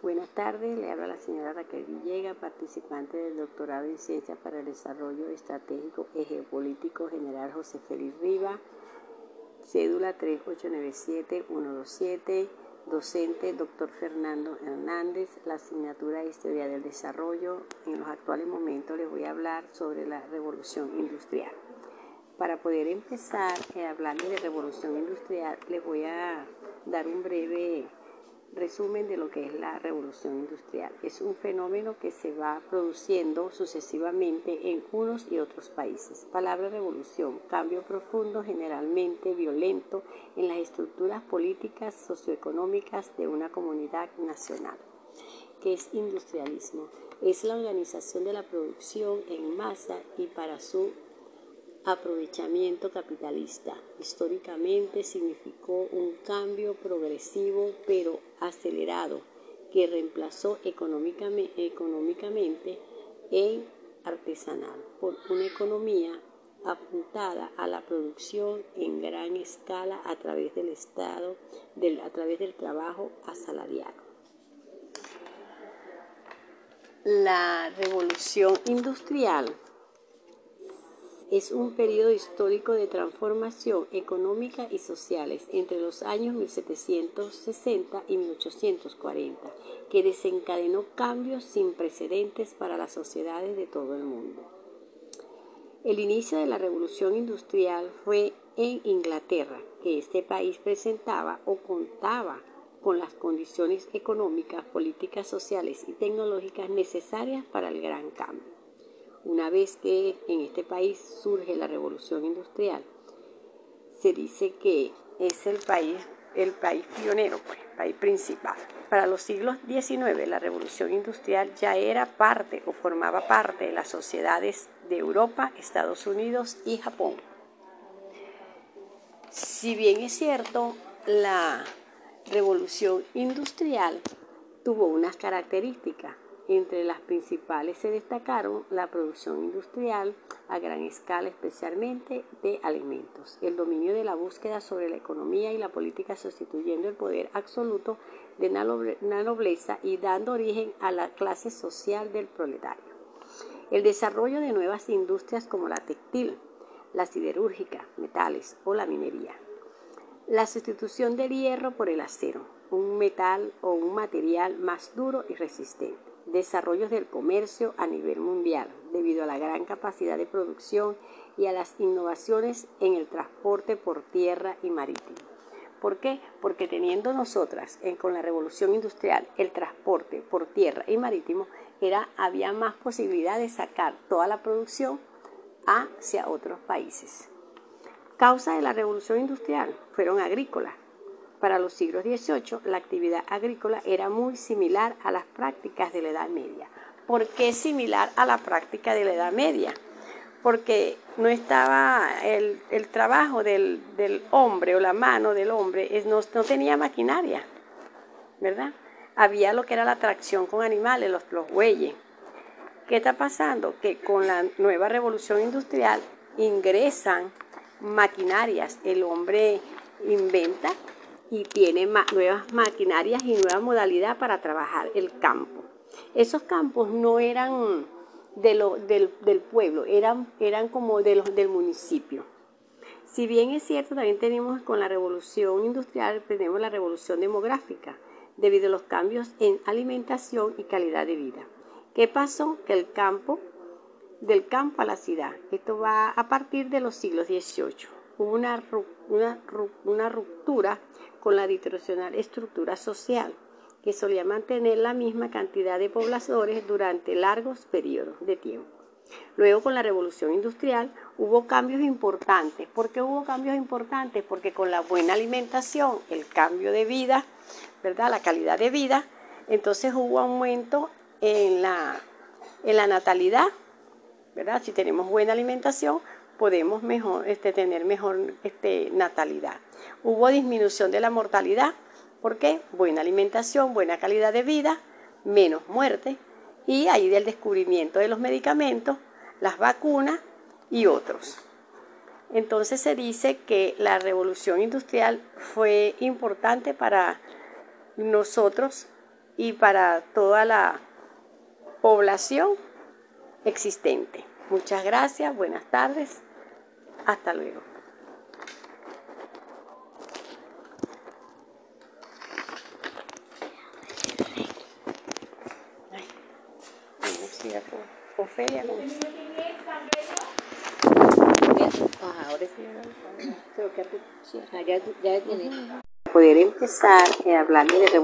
Buenas tardes, le habla la señora Raquel Villega, participante del doctorado en Ciencias para el Desarrollo Estratégico y Geopolítico General José Félix Riva, cédula 3897127, docente doctor Fernando Hernández, la asignatura de Historia del Desarrollo. En los actuales momentos les voy a hablar sobre la revolución industrial. Para poder empezar a eh, hablar de revolución industrial, les voy a dar un breve resumen de lo que es la revolución industrial. Es un fenómeno que se va produciendo sucesivamente en unos y otros países. Palabra revolución, cambio profundo, generalmente violento en las estructuras políticas socioeconómicas de una comunidad nacional. ¿Qué es industrialismo? Es la organización de la producción en masa y para su aprovechamiento capitalista. Históricamente significó un cambio progresivo pero acelerado que reemplazó económicamente en artesanal por una economía apuntada a la producción en gran escala a través del Estado, a través del trabajo asalariado. La revolución industrial es un periodo histórico de transformación económica y sociales entre los años 1760 y 1840, que desencadenó cambios sin precedentes para las sociedades de todo el mundo. El inicio de la revolución industrial fue en Inglaterra, que este país presentaba o contaba con las condiciones económicas, políticas, sociales y tecnológicas necesarias para el gran cambio una vez que en este país surge la revolución industrial, se dice que es el país, el país pionero, pues, el país principal. Para los siglos XIX, la revolución industrial ya era parte o formaba parte de las sociedades de Europa, Estados Unidos y Japón. Si bien es cierto, la revolución industrial tuvo unas características entre las principales se destacaron la producción industrial a gran escala, especialmente de alimentos, el dominio de la búsqueda sobre la economía y la política sustituyendo el poder absoluto de la nobleza y dando origen a la clase social del proletario. El desarrollo de nuevas industrias como la textil, la siderúrgica, metales o la minería. La sustitución del hierro por el acero, un metal o un material más duro y resistente desarrollos del comercio a nivel mundial, debido a la gran capacidad de producción y a las innovaciones en el transporte por tierra y marítimo. ¿Por qué? Porque teniendo nosotras con la revolución industrial el transporte por tierra y marítimo, era, había más posibilidad de sacar toda la producción hacia otros países. Causa de la revolución industrial fueron agrícolas, para los siglos XVIII, la actividad agrícola era muy similar a las prácticas de la Edad Media. ¿Por qué similar a la práctica de la Edad Media? Porque no estaba el, trabajo del, hombre o la mano del hombre, no, no, tenía maquinaria, ¿verdad? Había lo que era la tracción con animales, los, los bueyes. ¿Qué está pasando? Que con la nueva revolución industrial ingresan maquinarias, el hombre inventa y tiene nuevas maquinarias y nueva modalidad para trabajar el campo. Esos campos no eran de lo, del, pueblo, eran, eran como de los del municipio. Si bien es cierto, también tenemos con la revolución industrial, tenemos la revolución demográfica, debido a los cambios en alimentación y calidad de vida. ¿Qué pasó? Que el campo, del campo a la ciudad, esto va a partir de los siglos XVIII hubo una, una, ruptura con la tradicional estructura social, que solía mantener la misma cantidad de pobladores durante largos periodos de tiempo. Luego con la revolución industrial hubo cambios importantes. ¿Por qué hubo cambios importantes? Porque con la buena alimentación, el cambio de vida, ¿verdad? La calidad de vida, entonces hubo aumento en la, en la natalidad, ¿verdad? Si tenemos buena alimentación, podemos este, tener mejor este, natalidad. Hubo disminución de la mortalidad, ¿por qué? Buena alimentación, buena calidad de vida, menos muerte, y ahí del descubrimiento de los medicamentos, las vacunas y otros. Entonces se dice que la revolución industrial fue importante para nosotros y para toda la población existente. Muchas gracias, buenas tardes, hasta luego. Poder empezar a hablar de